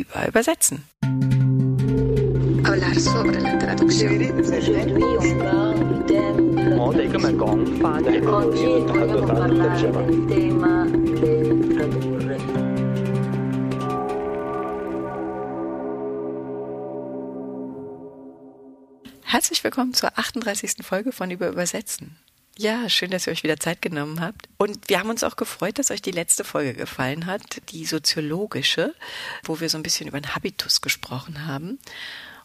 über Übersetzen. Herzlich willkommen zur 38. Folge von Über Übersetzen. Ja, schön, dass ihr euch wieder Zeit genommen habt. Und wir haben uns auch gefreut, dass euch die letzte Folge gefallen hat, die soziologische, wo wir so ein bisschen über den Habitus gesprochen haben.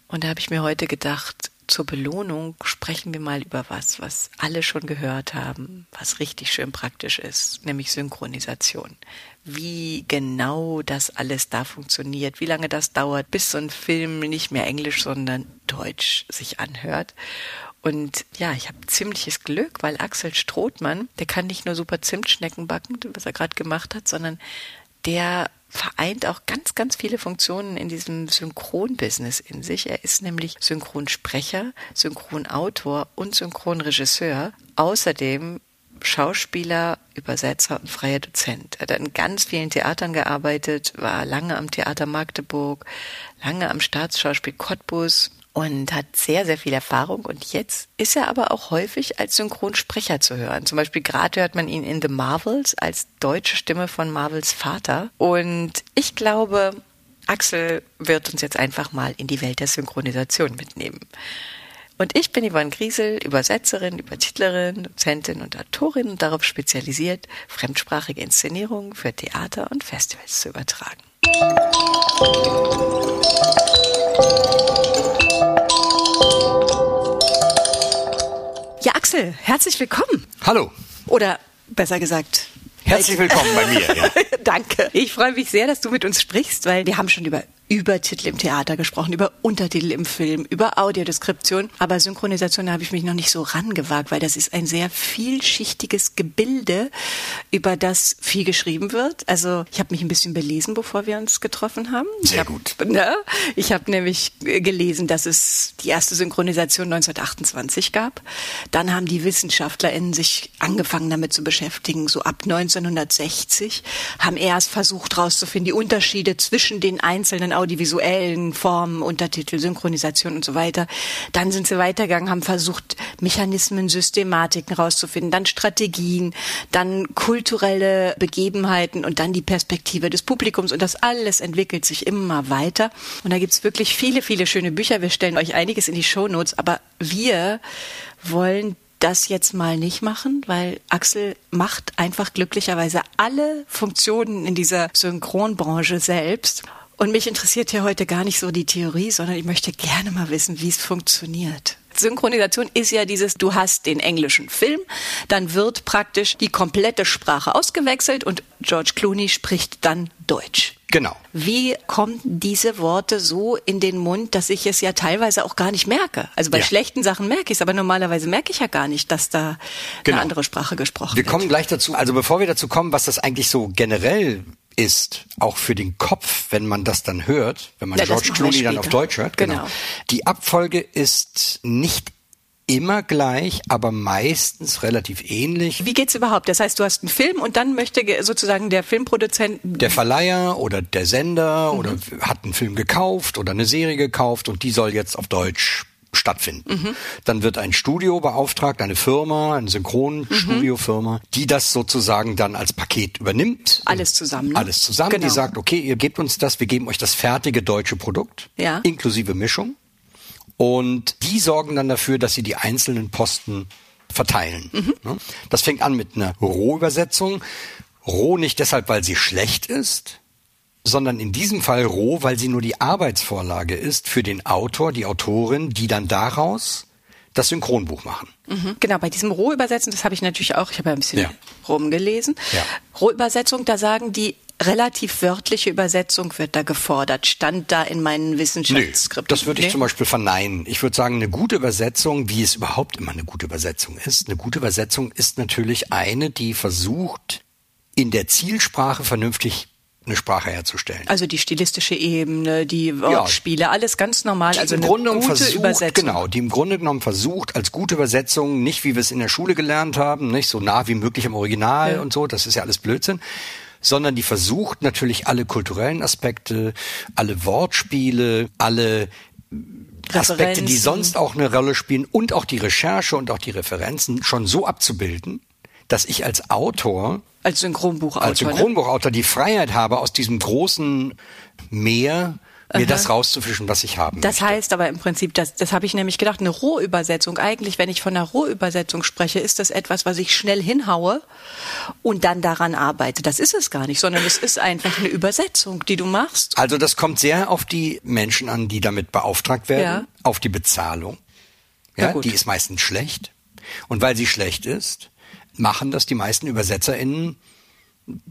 Und da habe ich mir heute gedacht, zur Belohnung sprechen wir mal über was, was alle schon gehört haben, was richtig schön praktisch ist, nämlich Synchronisation. Wie genau das alles da funktioniert, wie lange das dauert, bis so ein Film nicht mehr Englisch, sondern Deutsch sich anhört. Und ja, ich habe ziemliches Glück, weil Axel Strothmann, der kann nicht nur super Zimtschnecken backen, was er gerade gemacht hat, sondern der vereint auch ganz, ganz viele Funktionen in diesem Synchronbusiness in sich. Er ist nämlich Synchronsprecher, Synchronautor und Synchronregisseur. Außerdem Schauspieler, Übersetzer und freier Dozent. Er hat in ganz vielen Theatern gearbeitet, war lange am Theater Magdeburg, lange am Staatsschauspiel Cottbus und hat sehr, sehr viel Erfahrung. Und jetzt ist er aber auch häufig als Synchronsprecher zu hören. Zum Beispiel gerade hört man ihn in The Marvels als deutsche Stimme von Marvels Vater. Und ich glaube, Axel wird uns jetzt einfach mal in die Welt der Synchronisation mitnehmen. Und ich bin Yvonne Griesel, Übersetzerin, Übertitlerin, Dozentin und Autorin und darauf spezialisiert, fremdsprachige Inszenierungen für Theater und Festivals zu übertragen. Ja, Axel, herzlich willkommen. Hallo. Oder besser gesagt, Herzlich willkommen bei mir. Ja. Danke. Ich freue mich sehr, dass du mit uns sprichst, weil wir haben schon über Übertitel im Theater gesprochen, über Untertitel im Film, über Audiodeskription. Aber Synchronisation habe ich mich noch nicht so rangewagt, weil das ist ein sehr vielschichtiges Gebilde, über das viel geschrieben wird. Also ich habe mich ein bisschen belesen, bevor wir uns getroffen haben. Sehr ich gut. Hab, ne? Ich habe nämlich gelesen, dass es die erste Synchronisation 1928 gab. Dann haben die WissenschaftlerInnen sich angefangen damit zu beschäftigen, so ab 1960, haben erst versucht herauszufinden, die Unterschiede zwischen den einzelnen audiovisuellen Formen, Untertitel, Synchronisation und so weiter. Dann sind sie weitergegangen, haben versucht, Mechanismen, Systematiken rauszufinden, dann Strategien, dann kulturelle Begebenheiten und dann die Perspektive des Publikums. Und das alles entwickelt sich immer weiter. Und da gibt's wirklich viele, viele schöne Bücher. Wir stellen euch einiges in die Shownotes, aber wir wollen das jetzt mal nicht machen, weil Axel macht einfach glücklicherweise alle Funktionen in dieser Synchronbranche selbst. Und mich interessiert hier heute gar nicht so die Theorie, sondern ich möchte gerne mal wissen, wie es funktioniert. Synchronisation ist ja dieses, du hast den englischen Film, dann wird praktisch die komplette Sprache ausgewechselt und George Clooney spricht dann Deutsch. Genau. Wie kommen diese Worte so in den Mund, dass ich es ja teilweise auch gar nicht merke? Also bei Ja. schlechten Sachen merke ich es, aber normalerweise merke ich ja gar nicht, dass da Genau. eine andere Sprache gesprochen Wir wird. kommen gleich dazu. Also bevor wir dazu kommen, was das eigentlich so generell ist, auch für den Kopf, wenn man das dann hört, wenn man Ja, George Clooney dann auf Deutsch hört. Genau. Die Abfolge ist nicht immer gleich, aber meistens relativ ähnlich. Wie geht's überhaupt? Das heißt, du hast einen Film und dann möchte ge- sozusagen der Filmproduzent Der Verleiher oder der Sender oder hat einen Film gekauft oder eine Serie gekauft und die soll jetzt auf Deutsch stattfinden. Dann wird ein Studio beauftragt, eine Firma, eine Synchronstudiofirma, die das sozusagen dann als Paket übernimmt. Alles zusammen, ne? Alles zusammen. Genau. Die sagt, okay, ihr gebt uns das, wir geben euch das fertige deutsche Produkt, Ja. inklusive Mischung. Und die sorgen dann dafür, dass sie die einzelnen Posten verteilen. Mhm. Das fängt an mit einer Rohübersetzung. Roh nicht deshalb, weil sie schlecht ist, sondern in diesem Fall roh, weil sie nur die Arbeitsvorlage ist für den Autor, die Autorin, die dann daraus das Synchronbuch machen. Mhm. Genau, bei diesem Rohübersetzen, das habe ich natürlich auch, ich habe ja ein bisschen Ja. rumgelesen. Ja. Rohübersetzung, da sagen die, relativ wörtliche Übersetzung wird da gefordert. Stand da in meinen Wissenschaftsskripten. das würde ich Nee? zum Beispiel verneinen. Ich würde sagen, eine gute Übersetzung, wie es überhaupt immer eine gute Übersetzung ist, eine gute Übersetzung ist natürlich eine, die versucht, in der Zielsprache vernünftig eine Sprache herzustellen. Also die stilistische Ebene, die Wortspiele, alles ganz normal. Die also im eine Grunde genommen gute versucht, Übersetzung. genau, die im Grunde genommen versucht, als gute Übersetzung, nicht wie wir es in der Schule gelernt haben, nicht so nah wie möglich am Original Ja. und so, das ist ja alles Blödsinn, sondern die versucht natürlich alle kulturellen Aspekte, alle Wortspiele, alle Aspekte, die sonst auch eine Rolle spielen und auch die Recherche und auch die Referenzen schon so abzubilden, dass ich als Autor, als Synchronbuchautor, als ne? Synchronbuchautor ne? die Freiheit habe, aus diesem großen Meer mir Aha. das rauszufischen, was ich haben Das möchte. heißt aber im Prinzip, das, das habe ich nämlich gedacht, eine Rohübersetzung. Eigentlich, wenn ich von einer Rohübersetzung spreche, ist das etwas, was ich schnell hinhaue und dann daran arbeite. Das ist es gar nicht, sondern es ist einfach eine Übersetzung, die du machst. Also das kommt sehr auf die Menschen an, die damit beauftragt werden, ja. auf die Bezahlung. Ja, ja die ist meistens schlecht. Und weil sie schlecht ist, machen das die meisten ÜbersetzerInnen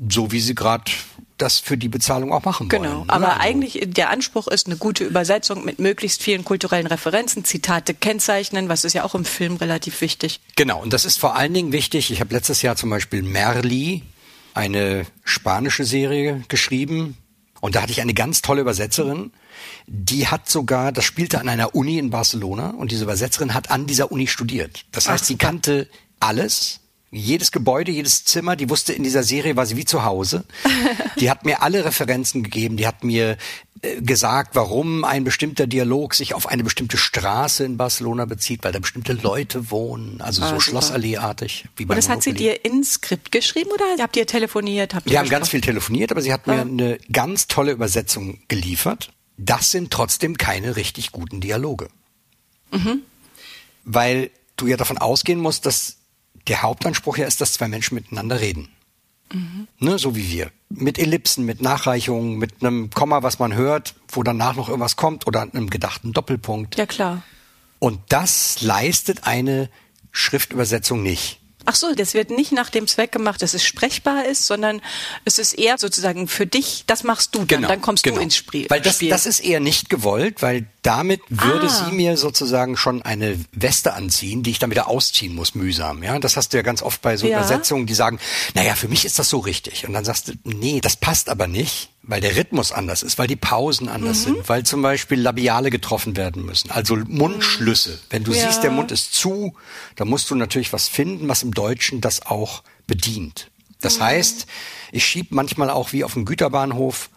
so, wie sie gerade das für die Bezahlung auch machen genau. wollen. Genau, aber also. eigentlich der Anspruch ist eine gute Übersetzung mit möglichst vielen kulturellen Referenzen, Zitate kennzeichnen, was ist ja auch im Film relativ wichtig. Genau, und das ist vor allen Dingen wichtig. Ich habe letztes Jahr zum Beispiel Merli, eine spanische Serie geschrieben, und da hatte ich eine ganz tolle Übersetzerin, die hat sogar, das spielte an einer Uni in Barcelona, und diese Übersetzerin hat an dieser Uni studiert. Das heißt, Ach, sie kannte alles jedes Gebäude, jedes Zimmer, die wusste in dieser Serie war sie wie zu Hause. Die hat mir alle Referenzen gegeben, die hat mir äh, gesagt, warum ein bestimmter Dialog sich auf eine bestimmte Straße in Barcelona bezieht, weil da bestimmte Leute wohnen, also ah, so Schlossalleeartig. Wie Und das hat sie dir ins Skript geschrieben oder habt ihr telefoniert? Habt ihr Wir haben ganz viel telefoniert, aber sie hat mir ah. eine ganz tolle Übersetzung geliefert. Das sind trotzdem keine richtig guten Dialoge. Mhm. Weil du ja davon ausgehen musst, dass der Hauptanspruch ja ist, dass zwei Menschen miteinander reden. Mhm. Ne, so wie wir. Mit Ellipsen, mit Nachreichungen, mit einem Komma, was man hört, wo danach noch irgendwas kommt oder einem gedachten Doppelpunkt. Ja, klar. Und das leistet eine Schriftübersetzung nicht. Ach so, das wird nicht nach dem Zweck gemacht, dass es sprechbar ist, sondern es ist eher sozusagen für dich, das machst du dann, genau, dann kommst genau. du ins Spiel. Weil das, das ist eher nicht gewollt, weil damit würde ah. sie mir sozusagen schon eine Weste anziehen, die ich dann wieder ausziehen muss, mühsam. Ja, das hast du ja ganz oft bei so ja. Übersetzungen, die sagen, naja, für mich ist das so richtig. Und dann sagst du, nee, das passt aber nicht weil der Rhythmus anders ist, weil die Pausen anders mhm. sind, weil zum Beispiel Labiale getroffen werden müssen, also Mundschlüsse. Wenn du ja. siehst, der Mund ist zu, dann musst du natürlich was finden, was im Deutschen das auch bedient. Das mhm. heißt, ich schieb manchmal auch wie auf dem Güterbahnhof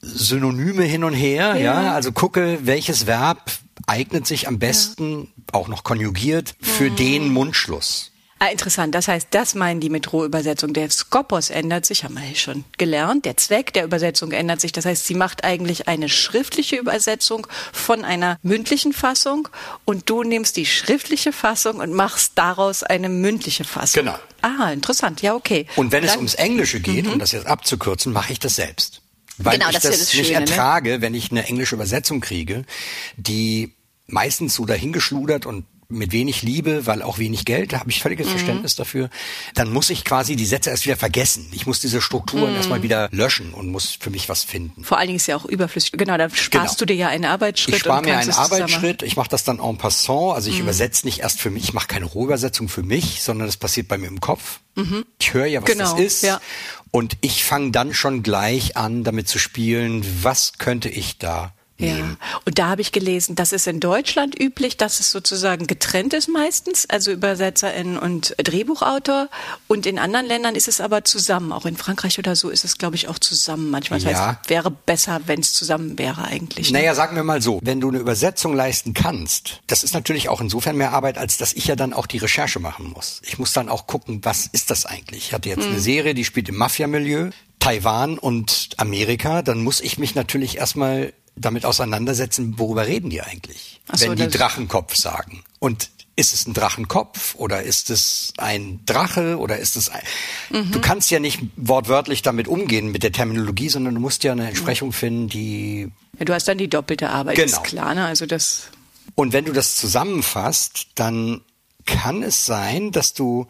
Synonyme hin und her, ja, ja also gucke, welches Verb eignet sich am besten, ja. auch noch konjugiert, für mhm. den Mundschluss. Ah, interessant. Das heißt, das meinen die mit Rohübersetzung. Der Skopos ändert sich, haben wir ja schon gelernt. Der Zweck der Übersetzung ändert sich. Das heißt, sie macht eigentlich eine schriftliche Übersetzung von einer mündlichen Fassung und du nimmst die schriftliche Fassung und machst daraus eine mündliche Fassung. Genau. Ah, interessant. Ja, okay. Und wenn Dann, es ums Englische geht, mhm. um das jetzt abzukürzen, mache ich das selbst. Weil genau, ich das, das, das nicht Schöne, ne? ertrage, ne? wenn ich eine englische Übersetzung kriege, die meistens so dahingeschludert und mit wenig Liebe, weil auch wenig Geld, da habe ich völliges mhm. Verständnis dafür, dann muss ich quasi die Sätze erst wieder vergessen. Ich muss diese Strukturen mhm. erstmal wieder löschen und muss für mich was finden. Vor allen Dingen ist ja auch überflüssig. Genau, da sparst genau. du dir ja einen Arbeitsschritt. Ich spare mir einen Arbeitsschritt, ich mache das dann en passant, also ich mhm. übersetze nicht erst für mich, ich mache keine Rohübersetzung für mich, sondern das passiert bei mir im Kopf. Mhm. Ich höre ja, was genau. das ist. Ja. Und ich fange dann schon gleich an, damit zu spielen, was könnte ich da ja. Und da habe ich gelesen, das ist in Deutschland üblich, dass es sozusagen getrennt ist meistens, also Übersetzerin und Drehbuchautor. Und in anderen Ländern ist es aber zusammen. Auch in Frankreich oder so ist es, glaube ich, auch zusammen. Manchmal das ja. heißt, wäre besser, wenn es zusammen wäre eigentlich. Ne? Naja, sagen wir mal so, wenn du eine Übersetzung leisten kannst, das ist natürlich auch insofern mehr Arbeit, als dass ich ja dann auch die Recherche machen muss. Ich muss dann auch gucken, was ist das eigentlich? Ich hatte jetzt hm. eine Serie, die spielt im Mafia-Milieu. Taiwan und Amerika, dann muss ich mich natürlich erstmal damit auseinandersetzen, worüber reden die eigentlich, so, wenn die Drachenkopf sagen. Und ist es ein Drachenkopf oder ist es ein Drache oder ist es ein... Mhm. Du kannst ja nicht wortwörtlich damit umgehen mit der Terminologie, sondern du musst ja eine Entsprechung finden, die... Ja, du hast dann die doppelte Arbeit, genau. ist klar, ne? Also das... Und wenn du das zusammenfasst, dann kann es sein, dass du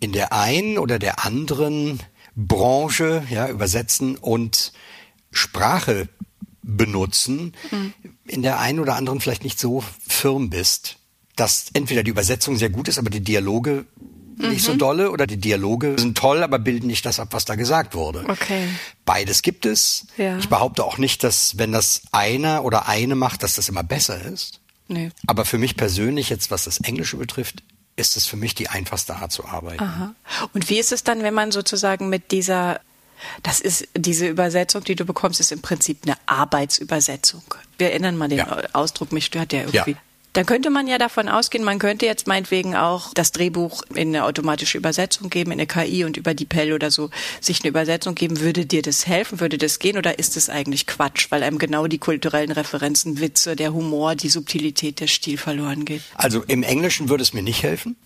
in der einen oder der anderen Branche, ja, übersetzen und Sprache benutzen, mhm. in der einen oder anderen vielleicht nicht so firm bist, dass entweder die Übersetzung sehr gut ist, aber die Dialoge nicht so mhm. dolle oder die Dialoge sind toll, aber bilden nicht das ab, was da gesagt wurde. Okay. Beides gibt es. Ja. Ich behaupte auch nicht, dass wenn das einer oder eine macht, dass das immer besser ist. Nee. Aber für mich persönlich jetzt, was das Englische betrifft, ist es für mich die einfachste Art zu arbeiten. Aha. Und wie ist es dann, wenn man sozusagen mit dieser Das ist, diese Übersetzung, die du bekommst, ist im Prinzip eine Arbeitsübersetzung. Wir erinnern mal den Ja. Ausdruck, mich stört der irgendwie. Ja. Dann könnte man ja davon ausgehen, man könnte jetzt meinetwegen auch das Drehbuch in eine automatische Übersetzung geben, in eine KI und über die Pell oder so sich eine Übersetzung geben. Würde dir das helfen? Würde das gehen? Oder ist es eigentlich Quatsch, weil einem genau die kulturellen Referenzen, Witze, der Humor, die Subtilität, der Stil verloren geht? Also im Englischen würde es mir nicht helfen.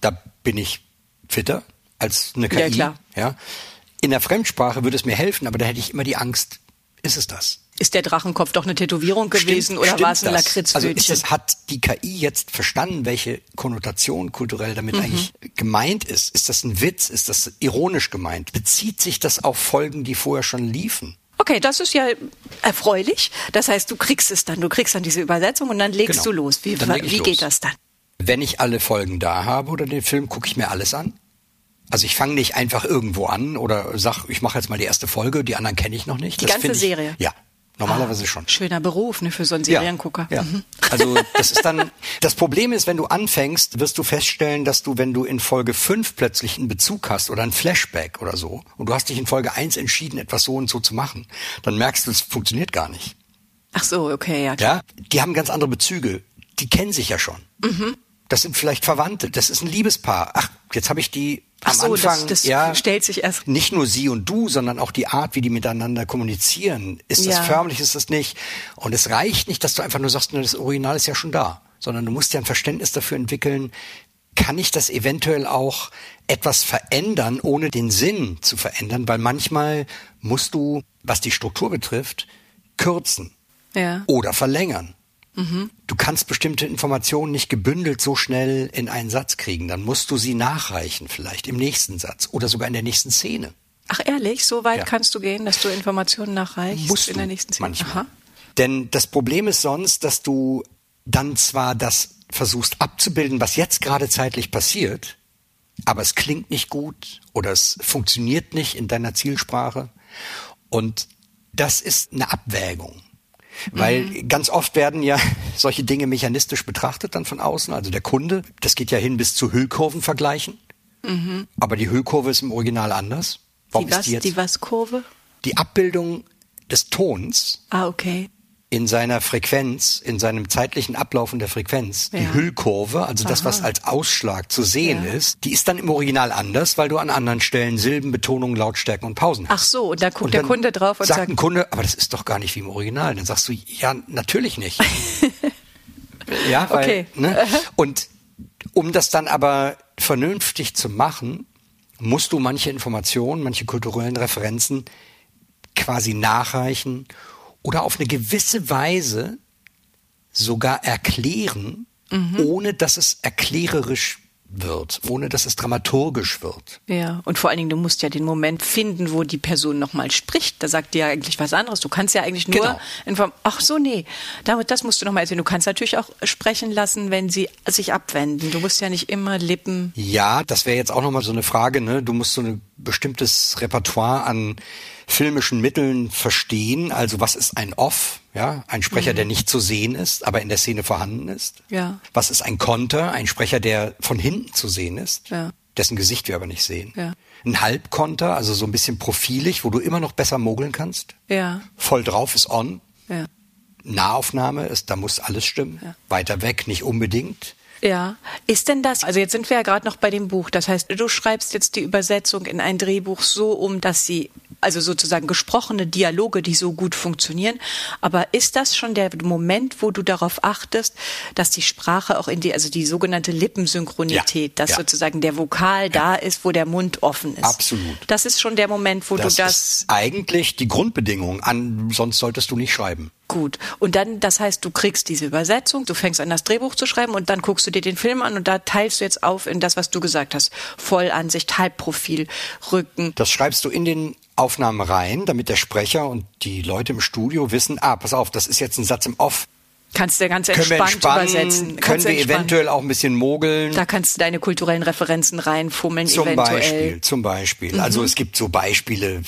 Da bin ich fitter als eine KI. Mhm. Ja, klar. Ja. In der Fremdsprache würde es mir helfen, aber da hätte ich immer die Angst, ist es das? Ist der Drachenkopf doch eine Tätowierung gewesen Stimmt- oder stimmt war es ein das? Lakritzpfötchen? Also ist es, hat die KI jetzt verstanden, welche Konnotation kulturell damit Mhm. eigentlich gemeint ist? Ist das ein Witz? Ist das ironisch gemeint? Bezieht sich das auf Folgen, die vorher schon liefen? Okay, das ist ja erfreulich. Das heißt, du kriegst es dann, du kriegst dann diese Übersetzung und dann legst Genau. du los. Wie, wie los. geht das dann? Wenn ich alle Folgen da habe oder den Film, gucke ich mir alles an. Also ich fange nicht einfach irgendwo an oder sag, ich mache jetzt mal die erste Folge, die anderen kenne ich noch nicht. Die Das ganze ich, Serie? Ja, normalerweise schon. Schöner Beruf, ne, für so einen Seriengucker. Ja, ja. Mhm. Also das ist dann das Problem ist, wenn du anfängst, wirst du feststellen, dass du, wenn du in Folge 5 plötzlich einen Bezug hast oder ein Flashback oder so und du hast dich in Folge 1 entschieden, etwas so und so zu machen, dann merkst du, es funktioniert gar nicht. Ach so, okay, ja. klar. Ja, die haben ganz andere Bezüge. Die kennen sich ja schon. Mhm. Das sind vielleicht Verwandte. Das ist ein Liebespaar. Ach, jetzt habe ich die Ach am so, das- Anfang. das ja, stellt sich erst- Nicht nur sie und du, sondern auch die Art, wie die miteinander kommunizieren. Ist das Ja. förmlich, ist das nicht? Und es reicht nicht, dass du einfach nur sagst, das Original ist ja schon da, sondern du musst ja ein Verständnis dafür entwickeln. Kann ich das eventuell auch etwas verändern, ohne den Sinn zu verändern? Weil manchmal musst du, was die Struktur betrifft, kürzen Ja. oder verlängern. Du kannst bestimmte Informationen nicht gebündelt so schnell in einen Satz kriegen. Dann musst du sie nachreichen, vielleicht im nächsten Satz oder sogar in der nächsten Szene. Ach ehrlich, so weit Ja. kannst du gehen, dass du Informationen nachreichst Musst in der nächsten Szene? manchmal. Aha. Denn das Problem ist sonst, dass du dann zwar das versuchst abzubilden, was jetzt gerade zeitlich passiert, aber es klingt nicht gut oder es funktioniert nicht in deiner Zielsprache. Und das ist eine Abwägung. Weil Mhm. ganz oft werden ja solche Dinge mechanistisch betrachtet dann von außen. Also der Kunde, das geht ja hin bis zu Hüllkurvenvergleichen. Aber die Hüllkurve ist im Original anders. Warum Mhm. Die was, ist die jetzt? die was Kurve? die Abbildung des Tons Ah, okay. In seiner Frequenz, in seinem zeitlichen Ablaufen der Frequenz, die Ja. Hüllkurve, also das, was als Ausschlag zu sehen Ja. ist, die ist dann im Original anders, weil du an anderen Stellen Silben, Betonungen, Lautstärken und Pausen Ach hast. so, und da guckt Und der Kunde drauf und sagt sagt, ein Kunde, aber das ist doch gar nicht wie im Original. Dann sagst du, ja, natürlich nicht. ja, weil, Okay. ne? Und um das dann aber vernünftig zu machen, musst du manche Informationen, manche kulturellen Referenzen quasi nachreichen oder auf eine gewisse Weise sogar erklären, Mhm. ohne dass es erklärerisch wird, ohne dass es dramaturgisch wird. Ja, und vor allen Dingen, du musst ja den Moment finden, wo die Person nochmal spricht. Da sagt die ja eigentlich was anderes. Du kannst ja eigentlich nur Genau. inform Ach so, nee, damit, das musst du nochmal erzählen. Du kannst natürlich auch sprechen lassen, wenn sie sich abwenden. Du musst ja nicht immer Lippen. Ja, das wäre jetzt auch nochmal so eine Frage, ne? Du musst so ein bestimmtes Repertoire an filmischen Mitteln verstehen. Also was ist ein Off? Ja, ein Sprecher, der nicht zu sehen ist, aber in der Szene vorhanden ist. Ja. Was ist ein Konter? Ein Sprecher, der von hinten zu sehen ist, Ja. dessen Gesicht wir aber nicht sehen. Ja. Ein Halbkonter, also so ein bisschen profilig, wo du immer noch besser mogeln kannst. Ja, Voll drauf ist on. ja. Nahaufnahme ist, da muss alles stimmen. Ja. Weiter weg nicht unbedingt. Ja, ist denn das, also jetzt sind wir ja gerade noch bei dem Buch, das heißt, du schreibst jetzt die Übersetzung in ein Drehbuch so um, dass sie, also sozusagen gesprochene Dialoge, die so gut funktionieren, aber ist das schon der Moment, wo du darauf achtest, dass die Sprache auch in die, also die sogenannte Lippensynchronität, Ja, dass ja. sozusagen der Vokal da ist, wo der Mund offen ist? Absolut. Das ist schon der Moment, wo Das, du das ist eigentlich die Grundbedingung. An, sonst solltest du nicht schreiben. Gut. Und dann, das heißt, du kriegst diese Übersetzung, du fängst an, das Drehbuch zu schreiben und dann guckst du dir den Film an und da teilst du jetzt auf in das, was du gesagt hast. Vollansicht, Halbprofil, Rücken. Das schreibst du in den Aufnahmen rein, damit der Sprecher und die Leute im Studio wissen, ah, pass auf, das ist jetzt ein Satz im Off. Kannst du ganz Können wir entspannt entspannen, übersetzen. können Kannst wir entspannen. eventuell auch ein bisschen mogeln. Da kannst du deine kulturellen Referenzen reinfummeln, Zum eventuell. Beispiel, zum Beispiel. Mhm. Also es gibt so Beispiele,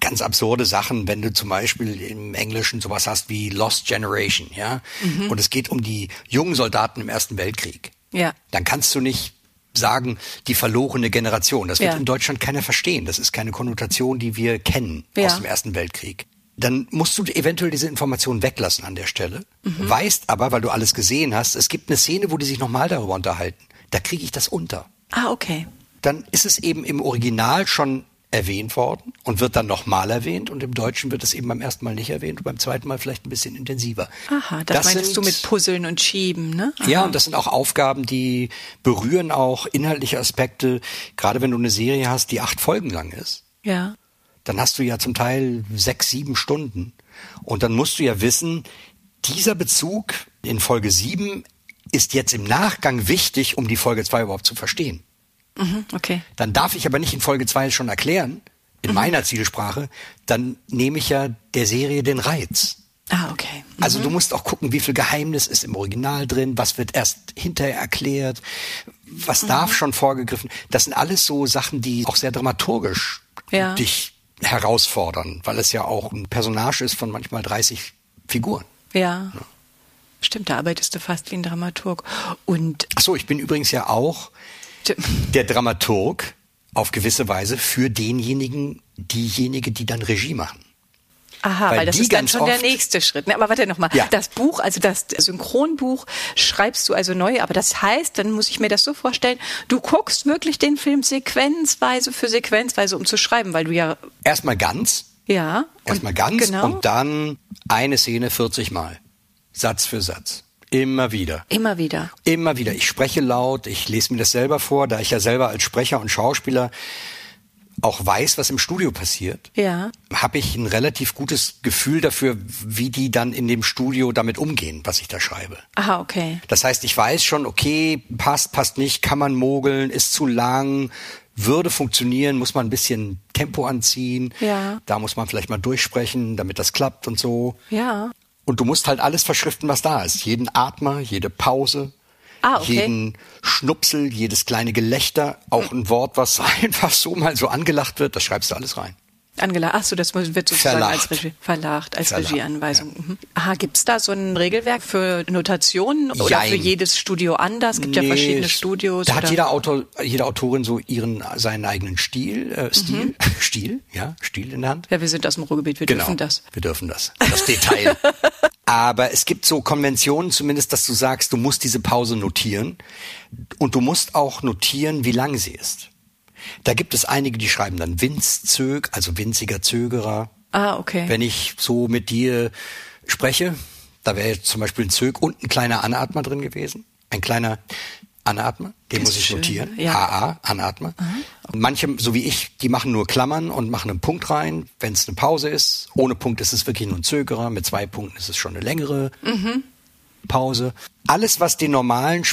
ganz absurde Sachen, wenn du zum Beispiel im Englischen sowas hast wie Lost Generation, ja, Mhm. und es geht um die jungen Soldaten im Ersten Weltkrieg. Ja. Dann kannst du nicht sagen, die verlorene Generation. Das wird Ja. in Deutschland keiner verstehen. Das ist keine Konnotation, die wir kennen Ja. aus dem Ersten Weltkrieg. Dann musst du eventuell diese Information weglassen an der Stelle. Mhm. Weißt aber, weil du alles gesehen hast, es gibt eine Szene, wo die sich nochmal darüber unterhalten. Da kriege ich das unter. Ah, okay. Dann ist es eben im Original schon erwähnt worden und wird dann nochmal erwähnt und im Deutschen wird es eben beim ersten Mal nicht erwähnt und beim zweiten Mal vielleicht ein bisschen intensiver. Aha, das, meintest du mit Puzzeln und Schieben, ne? Aha. Ja, und das sind auch Aufgaben, die berühren auch inhaltliche Aspekte. Gerade wenn du eine Serie hast, die acht Folgen lang ist, Ja. dann hast du ja zum Teil sechs, sieben Stunden. Und dann musst du ja wissen, dieser Bezug in Folge sieben ist jetzt im Nachgang wichtig, um die Folge zwei überhaupt zu verstehen. Mhm, okay. Dann darf ich aber nicht in Folge zwei schon erklären, in meiner Zielsprache, dann nehme ich ja der Serie den Reiz. Ah, okay. Also du musst auch gucken, wie viel Geheimnis ist im Original drin, was wird erst hinterher erklärt, was darf schon vorgegriffen. Das sind alles so Sachen, die auch sehr dramaturgisch Ja. dich herausfordern, weil es ja auch ein Personage ist von manchmal 30 Figuren. Ja. Stimmt, da arbeitest du fast wie ein Dramaturg. Und Ach so, ich bin übrigens ja auch der Dramaturg auf gewisse Weise für denjenigen, diejenige, die dann Regie machen. Aha, Weil weil, das ist dann schon der nächste Schritt. Ne? Aber warte noch mal. Ja. Das Buch, also das Synchronbuch, schreibst du also neu. Aber das heißt, dann muss ich mir das so vorstellen, du guckst wirklich den Film sequenzweise für sequenzweise, um zu schreiben, weil du ja, Erstmal ganz, ja. erstmal ganz genau, und dann eine Szene 40 Mal. Satz für Satz. Immer wieder. Immer wieder. Immer wieder. Ich spreche laut, ich lese mir das selber vor, da ich ja selber als Sprecher und Schauspieler auch weiß, was im Studio passiert, Ja. habe ich ein relativ gutes Gefühl dafür, wie die dann in dem Studio damit umgehen, was ich da schreibe. Aha, okay. Das heißt, ich weiß schon, okay, passt, passt nicht, kann man mogeln, ist zu lang, würde funktionieren, muss man ein bisschen Tempo anziehen. Ja. Da muss man vielleicht mal durchsprechen, damit das klappt und so. Ja. Und du musst halt alles verschriften, was da ist. Jeden Atmer, jede Pause, Ah, okay. jeden Schnupsel, jedes kleine Gelächter, auch ein Wort, was einfach so mal so angelacht wird, das schreibst du alles rein. Angela, ach so, das wird sozusagen Verlacht. als Regie, verlacht, als Verlacht, Regieanweisung. Mhm. Aha, gibt's da so ein Regelwerk für Notationen oder Jein. für jedes Studio anders? Gibt ja Nee, verschiedene es- Studios. Da hat jeder Autor, jede Autorin so ihren, seinen eigenen Stil, äh, Stil, Mhm. Stil, ja, Stil in der Hand. Ja, wir sind aus dem Ruhrgebiet, wir Genau. dürfen das. Wir dürfen das. Das Detail. Aber es gibt so Konventionen zumindest, dass du sagst, du musst diese Pause notieren und du musst auch notieren, wie lang sie ist. Da gibt es einige, die schreiben dann Winzzög, also winziger Zögerer. Ah, okay. Wenn ich so mit dir spreche, da wäre jetzt zum Beispiel ein Zög und ein kleiner Anatmer drin gewesen. Ein kleiner Anatmer, den Das muss ich schön, notieren. ja. AA, Anatmer. Und manche, so wie ich, die machen nur Klammern und machen einen Punkt rein, wenn es eine Pause ist. Ohne Punkt ist es wirklich nur ein Zögerer, mit zwei Punkten ist es schon eine längere Mhm. Pause. Alles, was den normalen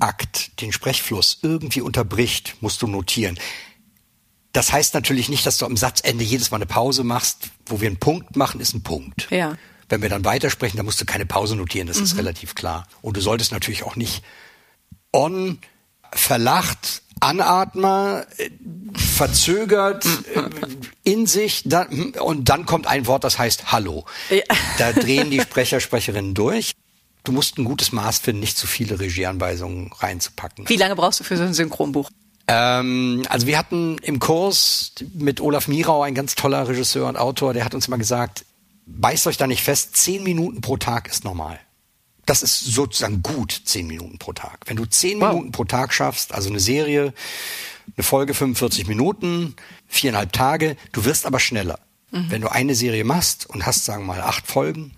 Sprechakt, den Sprechfluss irgendwie unterbricht, musst du notieren. Das heißt natürlich nicht, dass du am Satzende jedes Mal eine Pause machst. Wo wir einen Punkt machen, ist ein Punkt. Ja. Wenn wir dann weitersprechen, dann musst du keine Pause notieren, das Mhm. ist relativ klar. Und du solltest natürlich auch nicht on, verlacht, Anatmer, äh, verzögert, äh, in sich, dann, und dann kommt ein Wort, das heißt Hallo. Ja. Da drehen die Sprecher, Sprecherinnen durch. Du musst ein gutes Maß finden, nicht zu viele Regieanweisungen reinzupacken. Wie lange brauchst du für so ein Synchronbuch? Ähm, also wir hatten im Kurs mit Olaf Mirau, ein ganz toller Regisseur und Autor, der hat uns immer gesagt, beißt euch da nicht fest, zehn Minuten pro Tag ist normal. Das ist sozusagen gut, zehn Minuten pro Tag. Wenn du zehn Wow. Minuten pro Tag schaffst, also eine Serie, eine Folge 45 Minuten, viereinhalb Tage, du wirst aber schneller. Wenn du eine Serie machst und hast, sagen wir mal, acht Folgen,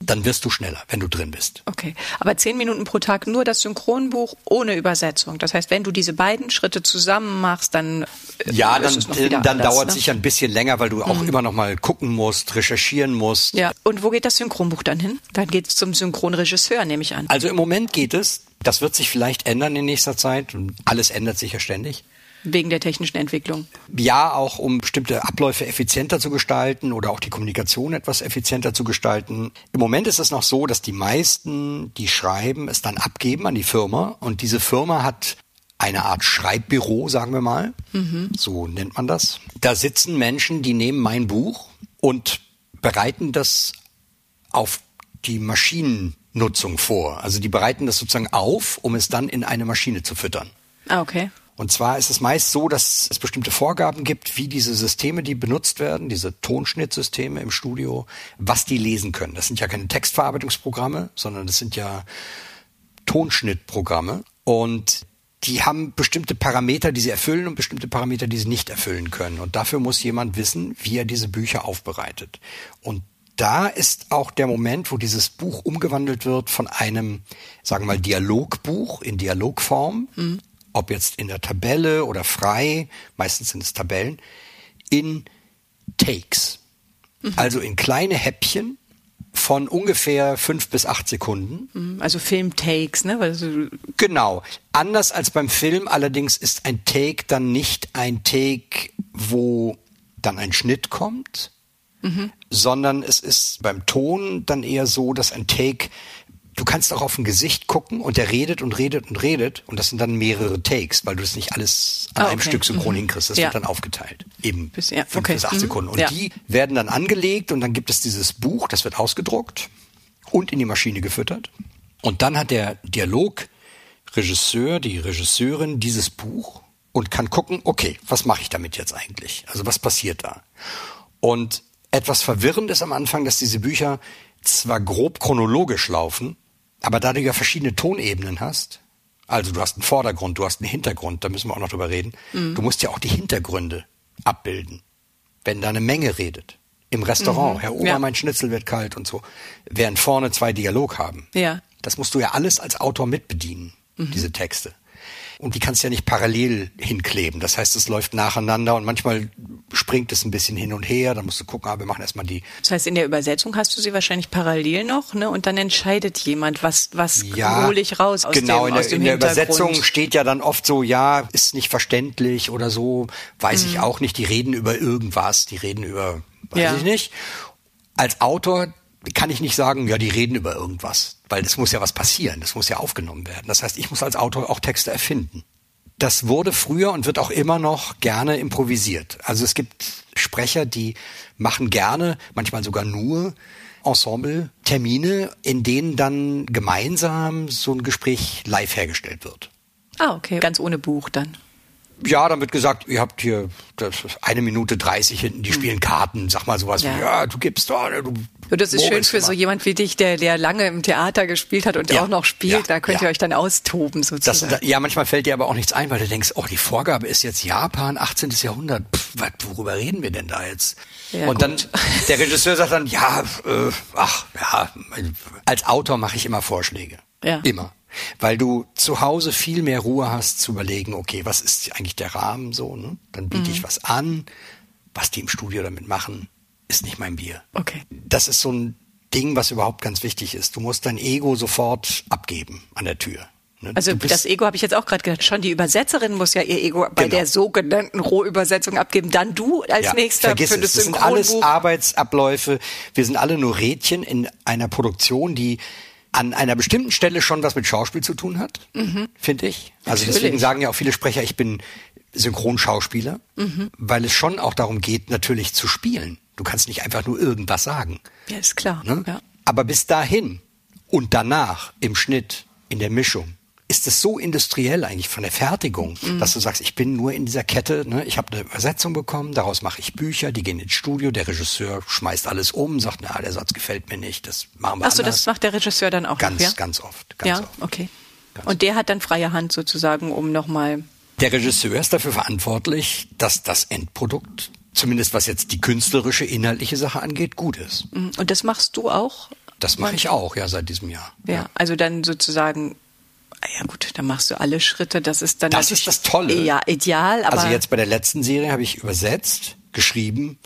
dann wirst du schneller, wenn du drin bist. Okay, aber zehn Minuten pro Tag nur das Synchronbuch ohne Übersetzung. Das heißt, wenn du diese beiden Schritte zusammen machst, dann äh, Ja, ist dann, dann anders, dauert ne? es sicher ein bisschen länger, weil du auch immer noch mal gucken musst, recherchieren musst. Ja. Und wo geht das Synchronbuch dann hin? Dann geht es zum Synchronregisseur, nehme ich an. Also im Moment geht es, das wird sich vielleicht ändern in nächster Zeit. Alles ändert sich ja ständig. Wegen der technischen Entwicklung. Ja, auch um bestimmte Abläufe effizienter zu gestalten oder auch die Kommunikation etwas effizienter zu gestalten. Im Moment ist es noch so, dass die meisten, die schreiben, es dann abgeben an die Firma und diese Firma hat eine Art Schreibbüro, sagen wir mal. So nennt man das. Da sitzen Menschen, die nehmen mein Buch und bereiten das auf die Maschinennutzung vor. Also die bereiten das sozusagen auf, um es dann in eine Maschine zu füttern. Ah, okay. Und zwar ist es meist so, dass es bestimmte Vorgaben gibt, wie diese Systeme, die benutzt werden, diese Tonschnittsysteme im Studio, was die lesen können. Das sind ja keine Textverarbeitungsprogramme, sondern das sind ja Tonschnittprogramme. Und die haben bestimmte Parameter, die sie erfüllen und bestimmte Parameter, die sie nicht erfüllen können. Und dafür muss jemand wissen, wie er diese Bücher aufbereitet. Und da ist auch der Moment, wo dieses Buch umgewandelt wird von einem, sagen wir mal, Dialogbuch in Dialogform mhm ob jetzt in der Tabelle oder frei, meistens sind es Tabellen, in Takes. Mhm. Also in kleine Häppchen von ungefähr fünf bis acht Sekunden. Mhm. Also Film-Takes, ne? Also genau. Anders als beim Film allerdings ist ein Take dann nicht ein Take, wo dann ein Schnitt kommt, mhm. sondern es ist beim Ton dann eher so, dass ein Take du kannst auch auf ein Gesicht gucken und der redet und redet und redet und das sind dann mehrere Takes, weil du das nicht alles an ah, einem Stück synchron mhm. hinkriegst. Das ja. wird dann aufgeteilt. Eben bis, ja, fünf okay. bis acht mhm. Sekunden. Und ja. die werden dann angelegt und dann gibt es dieses Buch, das wird ausgedruckt und in die Maschine gefüttert. Und dann hat der Dialogregisseur, die Regisseurin dieses Buch und kann gucken, okay, was mache ich damit jetzt eigentlich? Also was passiert da? Und etwas verwirrend ist am Anfang, dass diese Bücher zwar grob chronologisch laufen, aber da du ja verschiedene Tonebenen hast, also du hast einen Vordergrund, du hast einen Hintergrund, da müssen wir auch noch drüber reden. Mhm. Du musst ja auch die Hintergründe abbilden. Wenn da eine Menge redet. Im Restaurant, mhm. Herr Ober, ja. mein Schnitzel wird kalt und so. Während vorne zwei Dialog haben. Ja. Das musst du ja alles als Autor mitbedienen, mhm. diese Texte und die kannst du ja nicht parallel hinkleben. Das heißt, es läuft nacheinander und manchmal springt es ein bisschen hin und her, dann musst du gucken, aber ah, wir machen erstmal die. Das heißt, in der Übersetzung hast du sie wahrscheinlich parallel noch, ne? Und dann entscheidet jemand, was, was ja, hole ich raus aus genau, dem, in, der, in der Übersetzung steht ja dann oft so, ja, ist nicht verständlich oder so, weiß mhm. ich auch nicht, die reden über irgendwas, die reden über, weiß ja. ich nicht. Als Autor kann ich nicht sagen, ja, die reden über irgendwas weil es muss ja was passieren, das muss ja aufgenommen werden. Das heißt, ich muss als Autor auch Texte erfinden. Das wurde früher und wird auch immer noch gerne improvisiert. Also es gibt Sprecher, die machen gerne, manchmal sogar nur Ensemble-Termine, in denen dann gemeinsam so ein Gespräch live hergestellt wird. Ah, okay. Ganz ohne Buch dann. Ja, dann wird gesagt, ihr habt hier eine Minute dreißig hinten, die hm. spielen Karten. Sag mal sowas ja. wie, ja, du gibst doch, du so, das ist schön für so jemand wie dich, der, der lange im Theater gespielt hat und ja, auch noch spielt. Ja, da könnt ihr euch dann austoben sozusagen. Das, ja, manchmal fällt dir aber auch nichts ein, weil du denkst, oh, die Vorgabe ist jetzt Japan, 18. Jahrhundert. Pff, wat, worüber reden wir denn da jetzt? und gut. dann der Regisseur sagt dann, ja, äh, ach, ja, als Autor mache ich immer Vorschläge. Ja. Immer weil du zu Hause viel mehr Ruhe hast zu überlegen, okay, was ist eigentlich der Rahmen so, ne? Dann biete mhm. ich was an, was die im Studio damit machen, ist nicht mein Bier. Okay. Das ist so ein Ding, was überhaupt ganz wichtig ist. Du musst dein Ego sofort abgeben an der Tür. Ne? Also das Ego habe ich jetzt auch gerade gedacht. Schon die Übersetzerin muss ja ihr Ego bei genau. der sogenannten Rohübersetzung abgeben. Dann du als ja, nächster vergiss für das, das sind alles Arbeitsabläufe. Wir sind alle nur Rädchen in einer Produktion, die an einer bestimmten Stelle schon was mit Schauspiel zu tun hat, mhm. finde ich. Also Natürlich. deswegen sagen ja auch viele Sprecher, ich bin Synchronschauspieler, mhm. weil es schon auch darum geht, natürlich zu spielen. Du kannst nicht einfach nur irgendwas sagen. Ja, ist klar. Ne? Ja. Aber bis dahin und danach im Schnitt, in der Mischung, ist es so industriell eigentlich von der Fertigung, mhm. dass du sagst, ich bin nur in dieser Kette, ne? ich habe eine Übersetzung bekommen, daraus mache ich Bücher, die gehen ins Studio, der Regisseur schmeißt alles um, sagt, na, der Satz gefällt mir nicht, das machen wir Ach so, das macht der Regisseur dann auch Ganz, noch, ja? ganz oft. Ganz ja, oft. okay. Ganz Und der hat dann freie Hand sozusagen, um nochmal... Der Regisseur ist dafür verantwortlich, dass das Endprodukt zumindest was jetzt die künstlerische, inhaltliche Sache angeht, gut ist. Mhm. Und das machst du auch? Das mache ich auch, ja, seit diesem Jahr. Ja, ja, also dann sozusagen ah ja gut, dann machst du alle Schritte. Das ist dann das ist das Tolle. Ja, ideal. Aber also jetzt bei der letzten Serie habe ich übersetzt, geschrieben,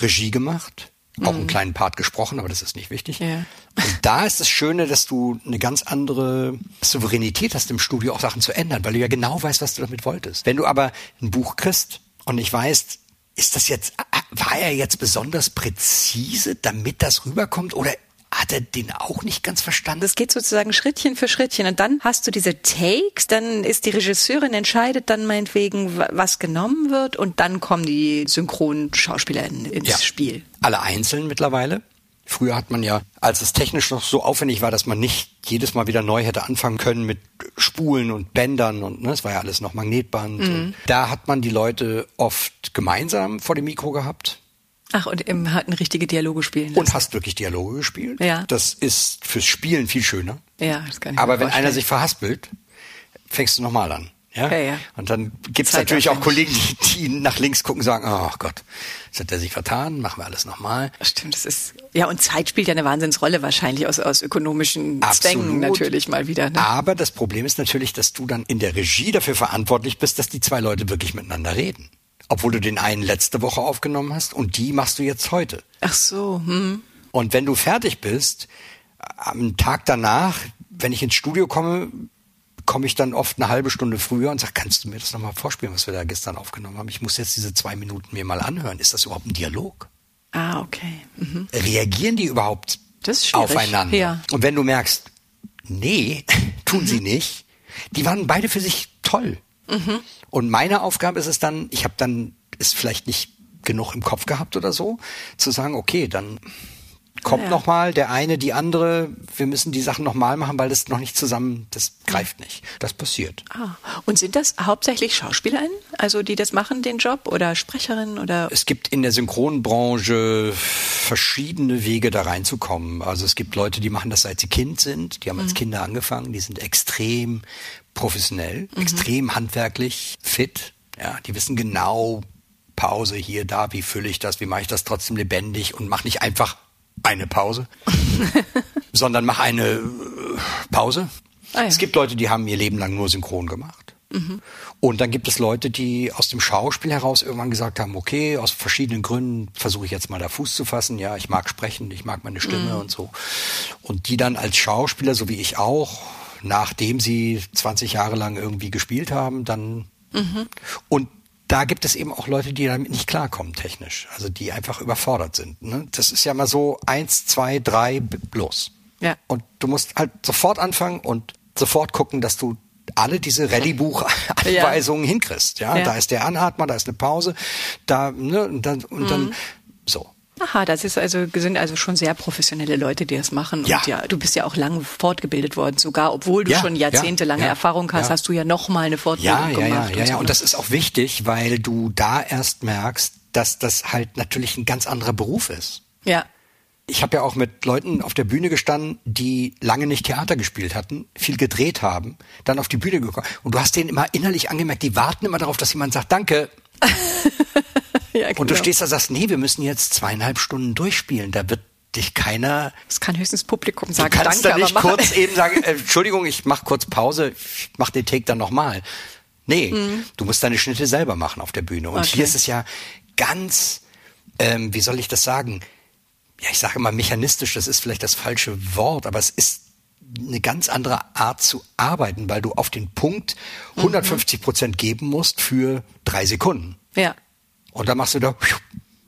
Regie gemacht, auch mhm. einen kleinen Part gesprochen, aber das ist nicht wichtig. Ja. Und da ist das Schöne, dass du eine ganz andere Souveränität hast im Studio, auch Sachen zu ändern, weil du ja genau weißt, was du damit wolltest. Wenn du aber ein Buch kriegst und nicht weißt, ist das jetzt, war er jetzt besonders präzise, damit das rüberkommt oder hat er den auch nicht ganz verstanden? Das geht sozusagen Schrittchen für Schrittchen und dann hast du diese Takes, dann ist die Regisseurin entscheidet dann meinetwegen, was genommen wird und dann kommen die synchronen Schauspieler ins ja, Spiel. Alle einzeln mittlerweile. Früher hat man ja, als es technisch noch so aufwendig war, dass man nicht jedes Mal wieder neu hätte anfangen können mit Spulen und Bändern und ne, es war ja alles noch Magnetband. Und da hat man die Leute oft gemeinsam vor dem Mikro gehabt Ach, und im, hatten richtige Dialoge spielen lassen. und hast wirklich Dialoge gespielt. Ja. Das ist fürs Spielen viel schöner. ja, das kann ich Aber wenn vorstellen. einer sich verhaspelt, fängst du nochmal an. Ja? Ja, ja. Und dann gibt's Zeit natürlich auch. Kollegen, die, die nach links gucken und sagen, oh Gott, jetzt hat er sich vertan, machen wir alles nochmal. Stimmt, das ist. Ja, und Zeit spielt ja eine Wahnsinnsrolle wahrscheinlich aus, aus ökonomischen Absolut. Zwängen natürlich mal wieder. Ne? Aber das Problem ist natürlich, dass du dann in der Regie dafür verantwortlich bist, dass die zwei Leute wirklich miteinander reden. Obwohl du den einen letzte Woche aufgenommen hast und die machst du jetzt heute. Ach so, hm. Und wenn du fertig bist, am Tag danach, wenn ich ins Studio komme, komme ich dann oft eine halbe Stunde früher und sage, kannst du mir das nochmal vorspielen, was wir da gestern aufgenommen haben? Ich muss jetzt diese zwei Minuten mir mal anhören. Ist das überhaupt ein Dialog? Ah, okay. Mhm. Reagieren die überhaupt aufeinander? Ja. Und wenn du merkst, nee, tun sie nicht, die waren beide für sich toll. Und meine Aufgabe ist es dann, ich habe dann ist vielleicht nicht genug im Kopf gehabt oder so, zu sagen, okay, dann kommt Ja. noch mal der eine, die andere, wir müssen die Sachen noch mal machen, weil das noch nicht zusammen, das greift nicht. Das passiert. Ah. Und sind das hauptsächlich SchauspielerInnen, also die das machen, den Job, oder Sprecherinnen oder Es gibt in der Synchronbranche verschiedene Wege da reinzukommen. Also es gibt Leute, die machen das seit sie Kind sind, die haben als Kinder angefangen, die sind extrem professionell, extrem handwerklich fit. Ja, die wissen genau Pause hier, da, wie fülle ich das, wie mache ich das trotzdem lebendig und mach nicht einfach eine Pause, sondern mach eine äh, Pause. Ah ja. Es gibt Leute, die haben ihr Leben lang nur synchron gemacht. Und dann gibt es Leute, die aus dem Schauspiel heraus irgendwann gesagt haben, okay, aus verschiedenen Gründen versuche ich jetzt mal da Fuß zu fassen. Ja, ich mag sprechen, ich mag meine Stimme und so. Und die dann als Schauspieler, so wie ich auch, nachdem sie 20 Jahre lang irgendwie gespielt haben, dann und da gibt es eben auch Leute, die damit nicht klarkommen technisch, also die einfach überfordert sind. Ne? Das ist ja mal so eins, zwei, drei, b- los. Ja. Und du musst halt sofort anfangen und sofort gucken, dass du alle diese Rallye-Buch-Anweisungen hinkriegst. Ja? Ja. da ist der Anatmer, da ist eine Pause, da ne, und dann und Mhm. dann so. Aha, das ist also sind also schon sehr professionelle Leute, die das machen. Ja. Und ja, du bist ja auch lang fortgebildet worden, sogar obwohl du Ja, schon ja, jahrzehntelange ja, Erfahrung hast, hast du ja noch mal eine Fortbildung Ja, ja, ja, gemacht. ja, ja. Und das ist auch wichtig, weil du da erst merkst, dass das halt natürlich ein ganz anderer Beruf ist. ja, Ich habe ja auch mit Leuten auf der Bühne gestanden, die lange nicht Theater gespielt hatten, viel gedreht haben, dann auf die Bühne gekommen. Und du hast denen immer innerlich angemerkt, die warten immer darauf, dass jemand sagt, danke. ja Und du genau. stehst da und sagst, nee, wir müssen jetzt zweieinhalb Stunden durchspielen. Da wird dich keiner. Das kann höchstens Publikum Du sagen. kannst Danke, da nicht kurz eben sagen, äh, Entschuldigung, ich mach kurz Pause, ich mach den Take dann nochmal. Nee, du musst deine Schnitte selber machen auf der Bühne. Und Mhm. Okay. hier ist es ja ganz, ähm, wie soll ich das sagen? Ja, ich sage immer mechanistisch, das ist vielleicht das falsche Wort, aber es ist eine ganz andere Art zu arbeiten, weil du auf den Punkt Mhm. 150 Prozent geben musst für drei Sekunden. Ja, Und dann machst du da,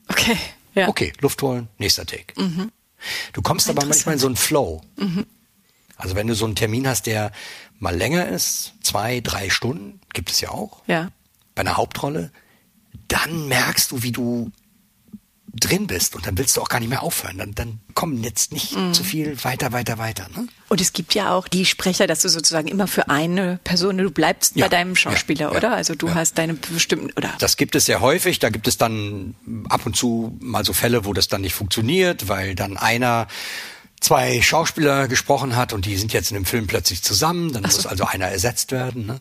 okay. Ja. Mhm. okay, Luft holen, nächster Take. Du kommst aber manchmal in so einen Flow. Mhm. Also wenn du so einen Termin hast, der mal länger ist, zwei, drei Stunden, gibt es ja auch, Ja. bei einer Hauptrolle, dann merkst du, wie du drin bist und dann willst du auch gar nicht mehr aufhören. Dann, dann kommen jetzt nicht Mhm. zu viel weiter, weiter, weiter. Ne? Und es gibt ja auch die Sprecher, dass du sozusagen immer für eine Person, du bleibst Ja, bei deinem Schauspieler, ja, ja, oder? Also du hast deine bestimmten, oder? Das gibt es sehr häufig. Da gibt es dann ab und zu mal so Fälle, wo das dann nicht funktioniert, weil dann einer zwei Schauspieler gesprochen hat und die sind jetzt in dem Film plötzlich zusammen. Dann muss also einer ersetzt werden. Ne?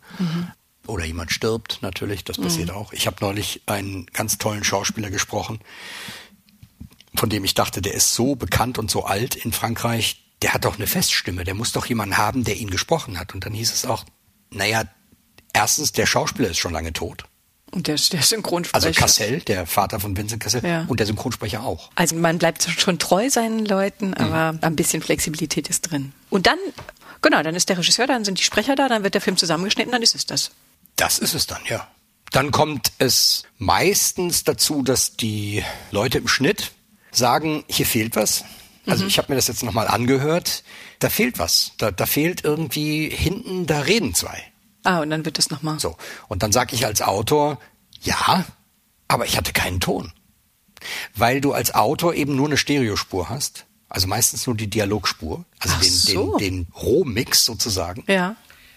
Oder jemand stirbt natürlich, das passiert auch. Ich habe neulich einen ganz tollen Schauspieler gesprochen, von dem ich dachte, der ist so bekannt und so alt in Frankreich, der hat doch eine Feststimme, der muss doch jemanden haben, der ihn gesprochen hat. Und dann hieß es auch, naja, erstens, der Schauspieler ist schon lange tot. Und der, der Synchronsprecher. Also Cassell, der Vater von Vincent Cassell Ja. und der Synchronsprecher auch. Also man bleibt schon treu seinen Leuten, aber ein bisschen Flexibilität ist drin. Und dann, genau, dann ist der Regisseur, dann sind die Sprecher da, dann wird der Film zusammengeschnitten, dann ist es das. Das ist es dann, ja. Dann kommt es meistens dazu, dass die Leute im Schnitt sagen, hier fehlt was. Also ich habe mir das jetzt nochmal angehört. Da fehlt was. Da, da fehlt irgendwie hinten, da reden zwei. Ah, und dann wird das nochmal. So. Und dann sage ich als Autor, ja, aber ich hatte keinen Ton. Weil du als Autor eben nur eine Stereospur hast. Also meistens nur die Dialogspur. Also Ach den, so. den, den Rohmix sozusagen. Ja.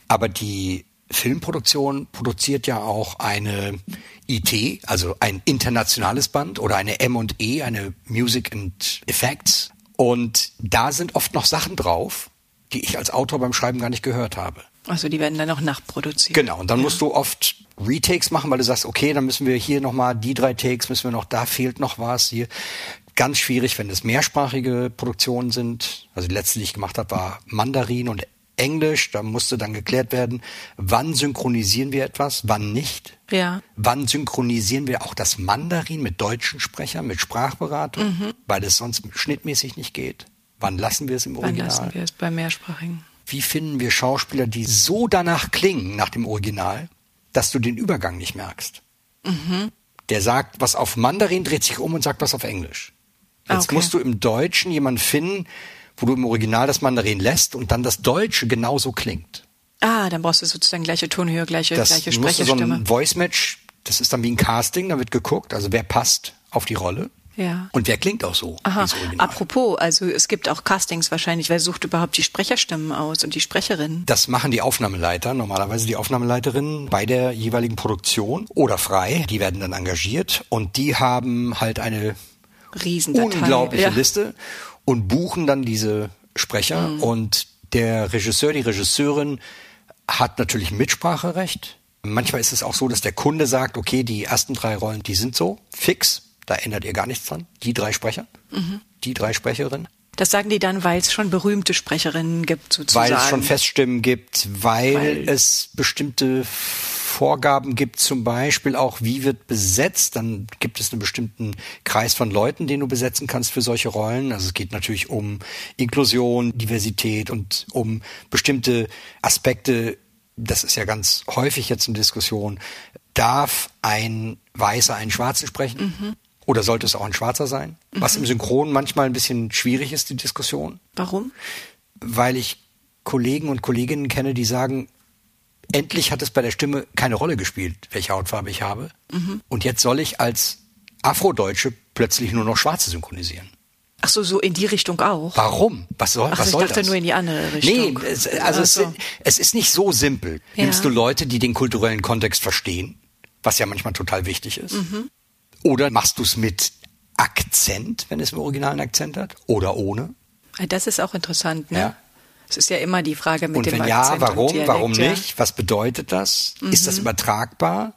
Aber die Filmproduktion produziert ja auch eine IT, also ein internationales Band oder eine M&E, eine Music and Effects. Und da sind oft noch Sachen drauf, die ich als Autor beim Schreiben gar nicht gehört habe. Also die werden dann auch nachproduziert. Genau, und dann ja. musst du oft Retakes machen, weil du sagst, okay, dann müssen wir hier nochmal die drei Takes, müssen wir noch, da fehlt noch was hier. Ganz schwierig, wenn es mehrsprachige Produktionen sind. Also die letzte, die ich gemacht habe, war Mandarin und Englisch. Da musste dann geklärt werden, wann synchronisieren wir etwas, wann nicht. Ja. Wann synchronisieren wir auch das Mandarin mit deutschen Sprechern, mit Sprachberatung, mhm. weil es sonst schnittmäßig nicht geht. Wann lassen wir es im Original? Wann lassen wir es bei mehrsprachigen? Wie finden wir Schauspieler, die so danach klingen nach dem Original, dass du den Übergang nicht merkst? Mhm. Der sagt was auf Mandarin, dreht sich um und sagt was auf Englisch. Jetzt okay. musst du im Deutschen jemanden finden, wo du im Original das Mandarin lässt und dann das Deutsche genauso klingt. Ah, dann brauchst du sozusagen gleiche Tonhöhe, gleiche, das gleiche Sprecherstimme. So ein Voice Match, das ist dann wie ein Casting, da wird geguckt, also wer passt auf die Rolle. Ja. Und wer klingt auch so? Aha. Apropos, also es gibt auch Castings wahrscheinlich. Wer sucht überhaupt die Sprecherstimmen aus und die Sprecherinnen? Das machen die Aufnahmeleiter, normalerweise die Aufnahmeleiterinnen bei der jeweiligen Produktion oder frei. Die werden dann engagiert und die haben halt eine Riesendatei. unglaubliche ja. Liste und buchen dann diese Sprecher mhm. und der Regisseur, die Regisseurin hat natürlich Mitspracherecht. Manchmal ist es auch so, dass der Kunde sagt, okay, die ersten drei Rollen, die sind so fix, da ändert ihr gar nichts dran. Die drei Sprecher, mhm. die drei Sprecherinnen. Das sagen die dann, weil es schon berühmte Sprecherinnen gibt, sozusagen. Weil es schon Feststimmen gibt, weil, weil es bestimmte Vorgaben gibt, zum Beispiel auch, wie wird besetzt, dann gibt es einen bestimmten Kreis von Leuten, den du besetzen kannst für solche Rollen. Also es geht natürlich um Inklusion, Diversität und um bestimmte Aspekte. Das ist ja ganz häufig jetzt eine Diskussion. Darf ein Weißer einen Schwarzen sprechen? Mhm. Oder sollte es auch ein Schwarzer sein? Mhm. Was im Synchron manchmal ein bisschen schwierig ist, die Diskussion. Warum? Weil ich Kollegen und Kolleginnen kenne, die sagen, endlich hat es bei der Stimme keine Rolle gespielt, welche Hautfarbe ich habe. Mhm. Und jetzt soll ich als Afrodeutsche plötzlich nur noch Schwarze synchronisieren. Ach so, so in die Richtung auch. Warum? Was soll, Ach, was ich soll dachte das? nur in die andere Richtung. Nee, es, also so. es, es, ist nicht so simpel. Ja. Nimmst du Leute, die den kulturellen Kontext verstehen, was ja manchmal total wichtig ist, mhm. oder machst du es mit Akzent, wenn es im originalen Akzent hat, oder ohne? Das ist auch interessant, ne? Ja. Es ist ja immer die Frage mit und dem wenn ja, warum, warum nicht? Was bedeutet das? Mhm. Ist das mhm. übertragbar?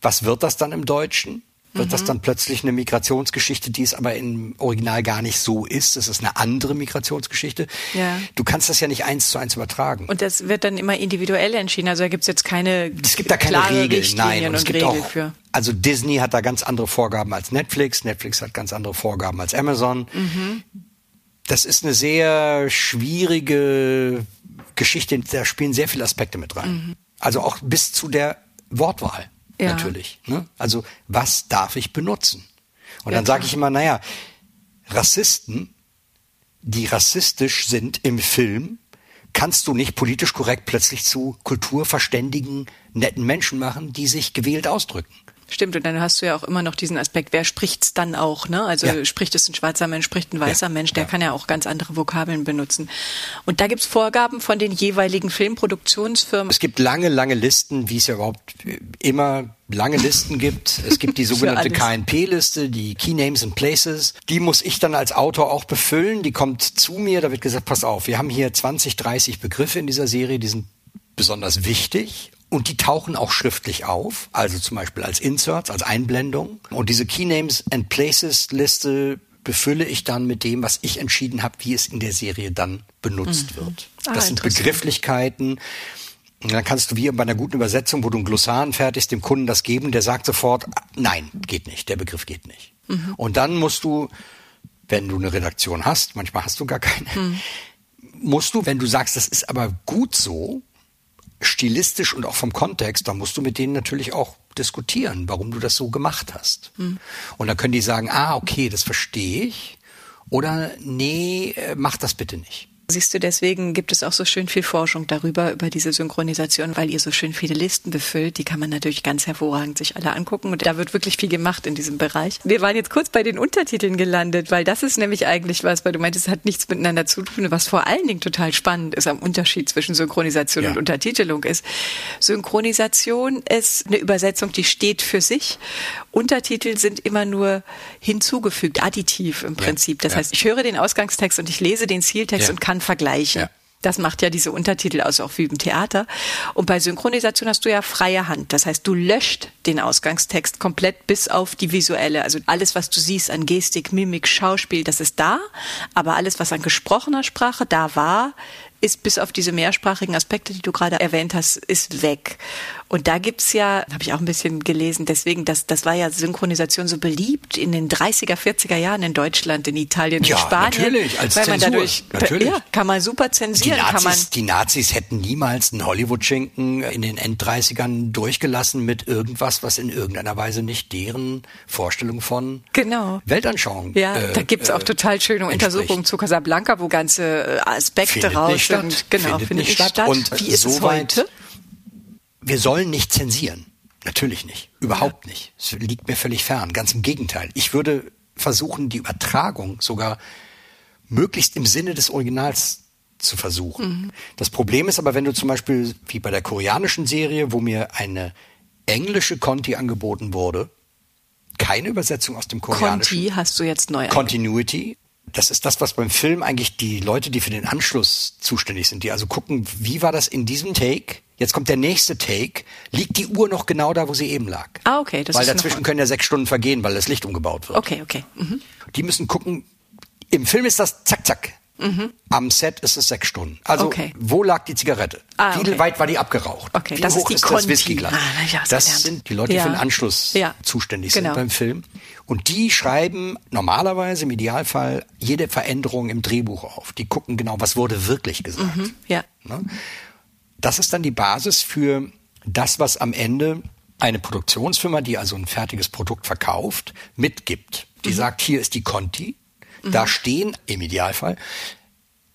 Was wird das dann im Deutschen? Wird mhm. das dann plötzlich eine Migrationsgeschichte, die es aber im Original gar nicht so ist? Es ist eine andere Migrationsgeschichte. Ja. Du kannst das ja nicht eins zu eins übertragen. Und das wird dann immer individuell entschieden. Also da gibt es jetzt keine Es gibt da keine Regeln, nein. Und, und es gibt Regel auch, für. Also Disney hat da ganz andere Vorgaben als Netflix. Netflix hat ganz andere Vorgaben als Amazon. Mhm das ist eine sehr schwierige Geschichte. Da spielen sehr viele Aspekte mit rein. Mhm. Also auch bis zu der Wortwahl ja. natürlich. Ne? Also was darf ich benutzen? Und ja, dann sage ich immer, naja, Rassisten, die rassistisch sind im Film, kannst du nicht politisch korrekt plötzlich zu kulturverständigen, netten Menschen machen, die sich gewählt ausdrücken. Stimmt, und dann hast du ja auch immer noch diesen Aspekt, wer spricht's dann auch, ne? Also ja. spricht es ein schwarzer Mensch, spricht ein weißer ja. Mensch, der ja. kann ja auch ganz andere Vokabeln benutzen. Und da gibt's Vorgaben von den jeweiligen Filmproduktionsfirmen. Es gibt lange, lange Listen, wie es ja überhaupt immer lange Listen gibt. Es gibt die sogenannte KNP-Liste, die Key Names and Places. Die muss ich dann als Autor auch befüllen. Die kommt zu mir, da wird gesagt, pass auf, wir haben hier 20, 30 Begriffe in dieser Serie, die sind besonders wichtig und die tauchen auch schriftlich auf, also zum Beispiel als Inserts, als Einblendung. Und diese Key Names and Places Liste befülle ich dann mit dem, was ich entschieden habe, wie es in der Serie dann benutzt mhm. wird. Ah, das sind Begrifflichkeiten. Und dann kannst du wie bei einer guten Übersetzung, wo du ein Glossar anfertigst, dem Kunden das geben, der sagt sofort, nein, geht nicht, der Begriff geht nicht. Mhm. Und dann musst du, wenn du eine Redaktion hast, manchmal hast du gar keine, mhm. musst du, wenn du sagst, das ist aber gut so, stilistisch und auch vom Kontext, da musst du mit denen natürlich auch diskutieren, warum du das so gemacht hast. Mhm. Und dann können die sagen, ah, okay, das verstehe ich. Oder nee, äh, mach das bitte nicht. Siehst du, deswegen gibt es auch so schön viel Forschung darüber, über diese Synchronisation, weil ihr so schön viele Listen befüllt. Die kann man natürlich ganz hervorragend sich alle angucken. Und da wird wirklich viel gemacht in diesem Bereich. Wir waren jetzt kurz bei den Untertiteln gelandet, weil das ist nämlich eigentlich was, weil du meintest, es hat nichts miteinander zu tun. Was vor allen Dingen total spannend ist am Unterschied zwischen Synchronisation ja. und Untertitelung ist. Synchronisation ist eine Übersetzung, die steht für sich. Untertitel sind immer nur hinzugefügt, additiv im Prinzip. Das ja. heißt, ich höre den Ausgangstext und ich lese den Zieltext und kann man vergleichen. Ja. Das macht ja diese Untertitel aus, auch wie im Theater. Und bei Synchronisation hast du ja freie Hand. Das heißt, du löscht den Ausgangstext komplett bis auf die visuelle. Also alles, was du siehst an Gestik, Mimik, Schauspiel, das ist da. Aber alles, was an gesprochener Sprache da war, ist bis auf diese mehrsprachigen Aspekte, die du gerade erwähnt hast, ist weg. Und da gibt's ja, habe ich auch ein bisschen gelesen, deswegen, das, das war ja Synchronisation so beliebt in den 30er, 40er Jahren in Deutschland, in Italien, ja, in Spanien. natürlich, als weil man Zensur. dadurch, natürlich. Ja, kann man super zensieren. Die Nazis, kann man die Nazis hätten niemals einen Hollywood-Schinken in den End-30ern durchgelassen mit irgendwas, was in irgendeiner Weise nicht deren Vorstellung von genau. Weltanschauung Ja, äh, da gibt's auch äh, total schöne Untersuchungen zu Casablanca, wo ganze äh, Aspekte findet raus sind. Statt. Genau, findet, findet nicht statt. statt. Und wie ist so es heute? Wir sollen nicht zensieren. Natürlich nicht. Überhaupt ja. nicht. Es liegt mir völlig fern. Ganz im Gegenteil. Ich würde versuchen, die Übertragung sogar möglichst im Sinne des Originals zu versuchen. Mhm. Das Problem ist aber, wenn du zum Beispiel, wie bei der koreanischen Serie, wo mir eine englische Conti angeboten wurde, keine Übersetzung aus dem Koreanischen. Conti hast du jetzt neu. Continuity das ist das, was beim Film eigentlich die Leute, die für den Anschluss zuständig sind, die also gucken, wie war das in diesem Take? Jetzt kommt der nächste Take. Liegt die Uhr noch genau da, wo sie eben lag? Ah, okay. Das weil ist dazwischen können ja sechs Stunden vergehen, weil das Licht umgebaut wird. Okay, okay. Mhm. Die müssen gucken. Im Film ist das zack, zack. Mhm. Am Set ist es sechs Stunden. Also okay. wo lag die Zigarette? Ah, okay. Wie weit war die abgeraucht? Okay. Wie das hoch ist, ist das Whiskyglas? Ah, das sind die Leute, die ja. für den Anschluss ja. zuständig genau. sind beim Film. Und die schreiben normalerweise im Idealfall jede Veränderung im Drehbuch auf. Die gucken genau, was wurde wirklich gesagt. Mhm. Ja. Ne? Das ist dann die Basis für das, was am Ende eine Produktionsfirma, die also ein fertiges Produkt verkauft, mitgibt. Die mhm. sagt, hier ist die Conti. Mhm. Da stehen im Idealfall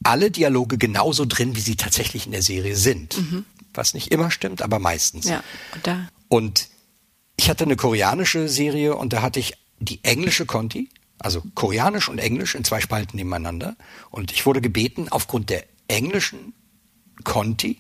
alle Dialoge genauso drin, wie sie tatsächlich in der Serie sind. Mhm. Was nicht immer stimmt, aber meistens. Ja, und, da. und ich hatte eine koreanische Serie und da hatte ich die englische Conti, also koreanisch und englisch in zwei Spalten nebeneinander. Und ich wurde gebeten, aufgrund der englischen Conti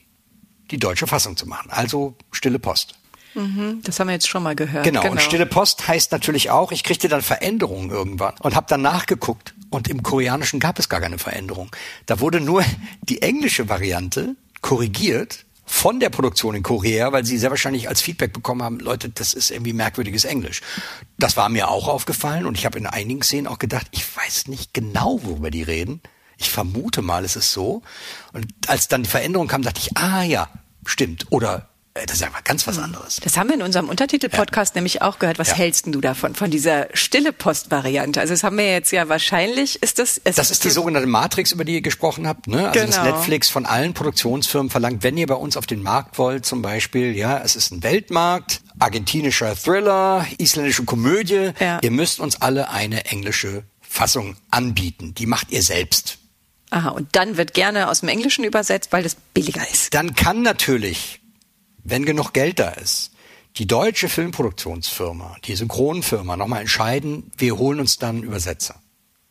die deutsche Fassung zu machen. Also stille Post. Mhm, das haben wir jetzt schon mal gehört. Genau. genau. Und stille Post heißt natürlich auch, ich kriegte dann Veränderungen irgendwann und habe dann nachgeguckt und im Koreanischen gab es gar keine Veränderung. Da wurde nur die englische Variante korrigiert von der Produktion in Korea, weil sie sehr wahrscheinlich als Feedback bekommen haben, Leute, das ist irgendwie merkwürdiges Englisch. Das war mir auch aufgefallen und ich habe in einigen Szenen auch gedacht, ich weiß nicht genau, worüber die reden. Ich vermute mal, es ist so. Und als dann die Veränderung kam, dachte ich, ah ja, stimmt. Oder das ist ja ganz was hm. anderes. Das haben wir in unserem Untertitel-Podcast ja. nämlich auch gehört. Was ja. hältst du davon, von dieser stille Post-Variante? Also das haben wir jetzt ja wahrscheinlich, ist das... das ist, ist die sogenannte Matrix, über die ihr gesprochen habt. Ne? Also genau. dass Netflix von allen Produktionsfirmen verlangt, wenn ihr bei uns auf den Markt wollt, zum Beispiel, ja, es ist ein Weltmarkt, argentinischer Thriller, isländische Komödie, ja. ihr müsst uns alle eine englische Fassung anbieten. Die macht ihr selbst. Aha, und dann wird gerne aus dem Englischen übersetzt, weil das billiger ist. Dann kann natürlich wenn genug Geld da ist, die deutsche Filmproduktionsfirma, die Synchronfirma nochmal entscheiden, wir holen uns dann Übersetzer.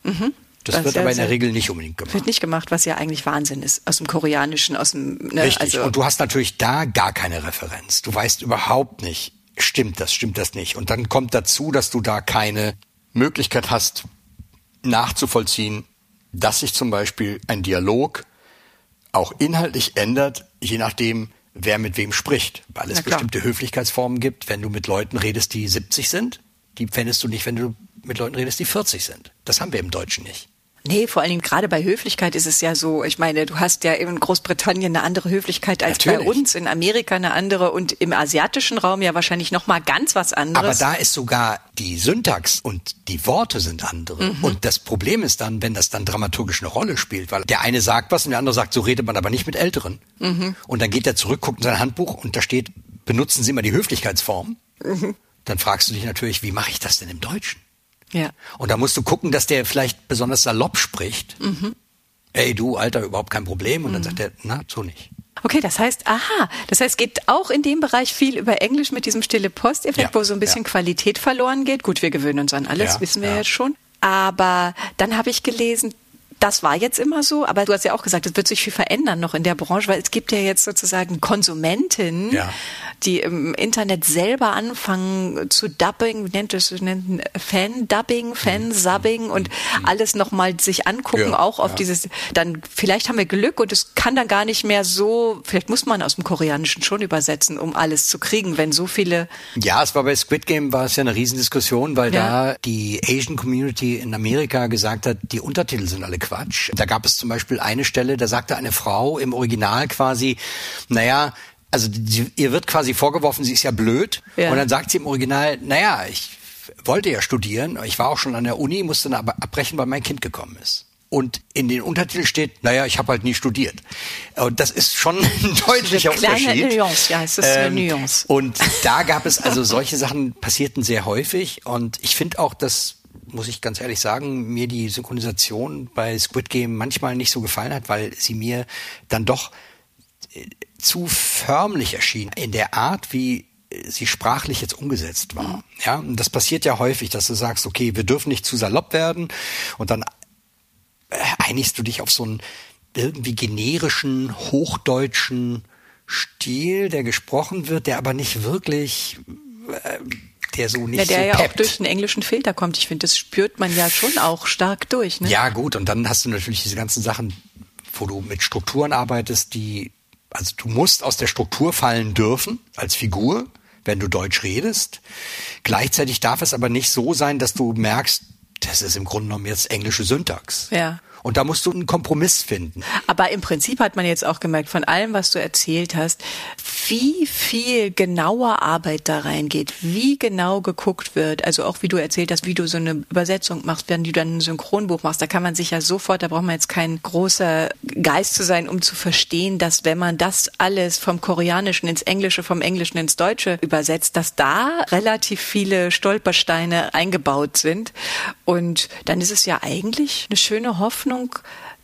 Mhm. Das, das, wird aber in der Regel nicht unbedingt gemacht. Wird nicht gemacht, was ja eigentlich Wahnsinn ist. Aus dem Koreanischen, aus dem... Ne, Richtig. Also und du hast natürlich da gar keine Referenz. Du weißt überhaupt nicht, stimmt das, stimmt das nicht. Und dann kommt dazu, dass du da keine Möglichkeit hast, nachzuvollziehen, dass sich zum Beispiel ein Dialog auch inhaltlich ändert, je nachdem, wer mit wem spricht, weil es bestimmte Höflichkeitsformen gibt. Wenn du mit Leuten redest, die 70 sind, die fändest du nicht, wenn du mit Leuten redest, die 40 sind. Das haben wir im Deutschen nicht. Nee, vor allen Dingen gerade bei Höflichkeit ist es ja so, ich meine, du hast ja in Großbritannien eine andere Höflichkeit als Natürlich. bei uns, in Amerika eine andere und im asiatischen Raum ja wahrscheinlich noch mal ganz was anderes. Aber da ist sogar die Syntax und die Worte sind andere. Mhm. Und das Problem ist dann, wenn das dann dramaturgisch eine Rolle spielt, weil der eine sagt was und der andere sagt, so redet man aber nicht mit Älteren. Mhm. Und dann geht er zurück, guckt in sein Handbuch und da steht, benutzen Sie immer die Höflichkeitsform. Mhm. Dann fragst du dich natürlich, wie mache ich das denn im Deutschen? Ja. Und da musst du gucken, dass der vielleicht besonders salopp spricht. Mhm. ey du, Alter, überhaupt kein Problem. Und dann sagt er, na, so nicht. Okay, das heißt, aha, das heißt, geht auch in dem Bereich viel über Englisch mit diesem stille Posteffekt, Ja, wo so ein bisschen ja. Qualität verloren geht. Gut, wir gewöhnen uns an alles, Ja, wissen wir ja. jetzt schon. Aber dann habe ich gelesen, das war jetzt immer so, aber du hast ja auch gesagt, es wird sich viel verändern noch in der Branche, weil es gibt ja jetzt sozusagen Konsumenten, Ja. die im Internet selber anfangen zu dubbing, nennt es, nennt Fan-Dubbing, Fan-Subbing und alles nochmal sich angucken, Ja, auch auf ja. dieses, dann vielleicht haben wir Glück und es kann dann gar nicht mehr so, vielleicht muss man aus dem Koreanischen schon übersetzen, um alles zu kriegen, wenn so viele, Ja, es war bei Squid Game war es ja eine Riesendiskussion, weil da die Asian Community in Amerika gesagt hat, die Untertitel sind alle Quatsch. Da gab es zum Beispiel eine Stelle, da sagte eine Frau im Original quasi, naja, also die, ihr wird quasi vorgeworfen, sie ist ja blöd. Ja. Und dann sagt sie im Original, naja, ich wollte ja studieren, ich war auch schon an der Uni, musste dann aber abbrechen, weil mein Kind gekommen ist. Und in den Untertiteln steht, naja, ich habe halt nie studiert. Und das ist schon ein deutlicher kleine Unterschied. Nuance, ja, es ist eine Nuance. Und da gab es also solche Sachen passierten sehr häufig und ich finde auch, dass muss ich ganz ehrlich sagen, mir die Synchronisation bei Squid Game manchmal nicht so gefallen hat, weil sie mir dann doch äh, zu förmlich erschien in der Art, wie äh, sie sprachlich jetzt umgesetzt war. Ja, und das passiert ja häufig, dass du sagst, okay, wir dürfen nicht zu salopp werden und dann äh, einigst du dich auf so einen irgendwie generischen, hochdeutschen Stil, der gesprochen wird, der aber nicht wirklich, äh, der so nicht ja, der so ja auch durch den englischen Filter kommt. Ich finde, das spürt man ja schon auch stark durch. Ne? Ja, gut, und dann hast du natürlich diese ganzen Sachen, wo du mit Strukturen arbeitest, die, also du musst aus der Struktur fallen dürfen als Figur, wenn du Deutsch redest. Gleichzeitig darf es aber nicht so sein, dass du merkst, das ist im Grunde genommen jetzt englische Syntax. Ja. Und da musst du einen Kompromiss finden. Aber im Prinzip hat man jetzt auch gemerkt, von allem, was du erzählt hast, wie viel genauer Arbeit da reingeht, wie genau geguckt wird. Also auch wie du erzählt hast, wie du so eine Übersetzung machst, wenn du dann ein Synchronbuch machst, da kann man sich ja sofort, da braucht man jetzt kein großer Geist zu sein, um zu verstehen, dass wenn man das alles vom Koreanischen ins Englische, vom Englischen ins Deutsche übersetzt, dass da relativ viele Stolpersteine eingebaut sind. Und dann ist es ja eigentlich eine schöne Hoffnung,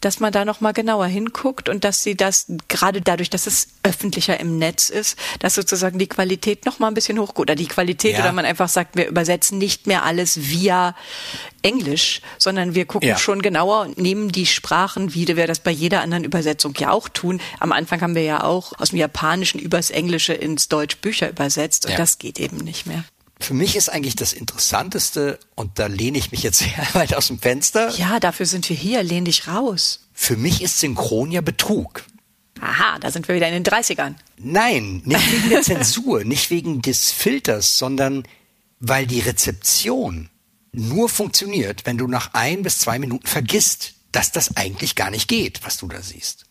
dass man da noch mal genauer hinguckt und dass sie das gerade dadurch, dass es öffentlicher im Netz ist, dass sozusagen die Qualität noch mal ein bisschen hochgeht oder die Qualität Ja. oder man einfach sagt, wir übersetzen nicht mehr alles via Englisch, sondern wir gucken Ja. schon genauer und nehmen die Sprachen, wie wir das bei jeder anderen Übersetzung ja auch tun. Am Anfang haben wir ja auch aus dem Japanischen übers Englische ins Deutsch Bücher übersetzt und Ja. das geht eben nicht mehr. Für mich ist eigentlich das Interessanteste, und da lehne ich mich jetzt sehr weit aus dem Fenster, Ja, dafür sind wir hier, lehn dich raus. für mich ist Synchron ja Betrug. Aha, da sind wir wieder in den 30ern. Nein, nicht wegen der Zensur, nicht wegen des Filters, sondern weil die Rezeption nur funktioniert, wenn du nach ein bis zwei Minuten vergisst, dass das eigentlich gar nicht geht, was du da siehst.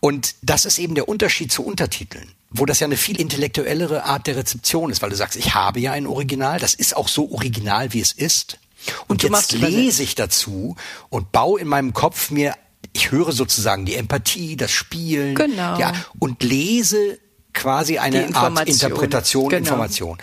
Und das ist eben der Unterschied zu Untertiteln, wo das ja eine viel intellektuellere Art der Rezeption ist, weil du sagst, ich habe ja ein Original, das ist auch so original, wie es ist. Und, machst jetzt lese ich dazu und baue in meinem Kopf mir, ich höre sozusagen die Empathie, das Spielen, Genau. ja, und lese quasi eine Art. Interpretation, Genau. Information.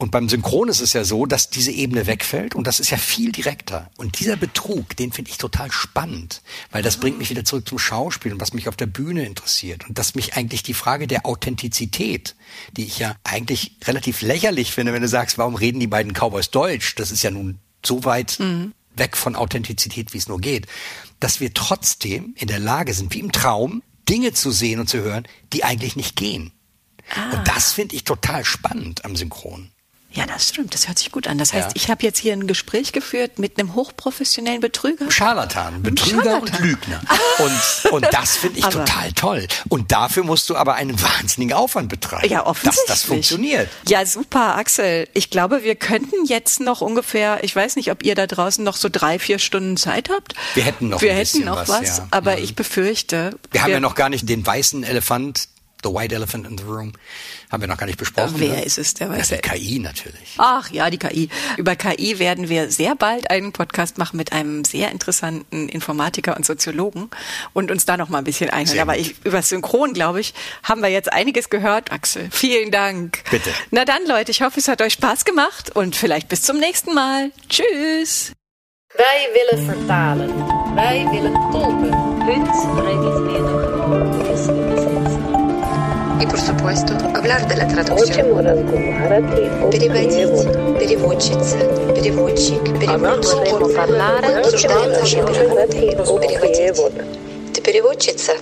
Und beim Synchron ist es ja so, dass diese Ebene wegfällt und das ist ja viel direkter. Und dieser Betrug, den finde ich total spannend, weil das bringt mich wieder zurück zum Schauspiel und was mich auf der Bühne interessiert. Und dass mich eigentlich die Frage der Authentizität, die ich ja eigentlich relativ lächerlich finde, wenn du sagst, warum reden die beiden Cowboys Deutsch? Das ist ja nun so weit weg von Authentizität, wie es nur geht, dass wir trotzdem in der Lage sind, wie im Traum, Dinge zu sehen und zu hören, die eigentlich nicht gehen. Und das finde ich total spannend am Synchron. Ja, das stimmt. Das hört sich gut an. Das heißt, Ja. ich habe jetzt hier ein Gespräch geführt mit einem hochprofessionellen Betrüger. Scharlatan, Betrüger Scharlatan. und Lügner. Und, und das finde ich Aber- total toll. Und dafür musst du aber einen wahnsinnigen Aufwand betreiben, Ja, offensichtlich. dass das funktioniert. Ja, super, Axel. Ich glaube, wir könnten jetzt noch ungefähr, ich weiß nicht, ob ihr da draußen noch so drei, vier Stunden Zeit habt. Wir hätten noch Wir hätten noch was, was, ja. aber Mhm. ich befürchte. Wir haben ja noch gar nicht den weißen Elefant, the white elephant in the room, haben wir noch gar nicht besprochen. Wer ne? ist es, der Ja, weiße die KI natürlich. Ach ja, die KI. Über KI werden wir sehr bald einen Podcast machen mit einem sehr interessanten Informatiker und Soziologen und uns da noch mal ein bisschen einhören. Aber ich, über Synchron, glaube ich, haben wir jetzt einiges gehört, Axel. Vielen Dank. Bitte. Na dann, Leute, ich hoffe, es hat euch Spaß gemacht und vielleicht bis zum nächsten Mal. Tschüss. Wij willen vertalen. Wij willen tolken. Y por supuesto, hablar de la traducción. Переводить, переводчица, переводчик, переводчик. Обсуждаем наши переводы. Переводить. Ты переводчица?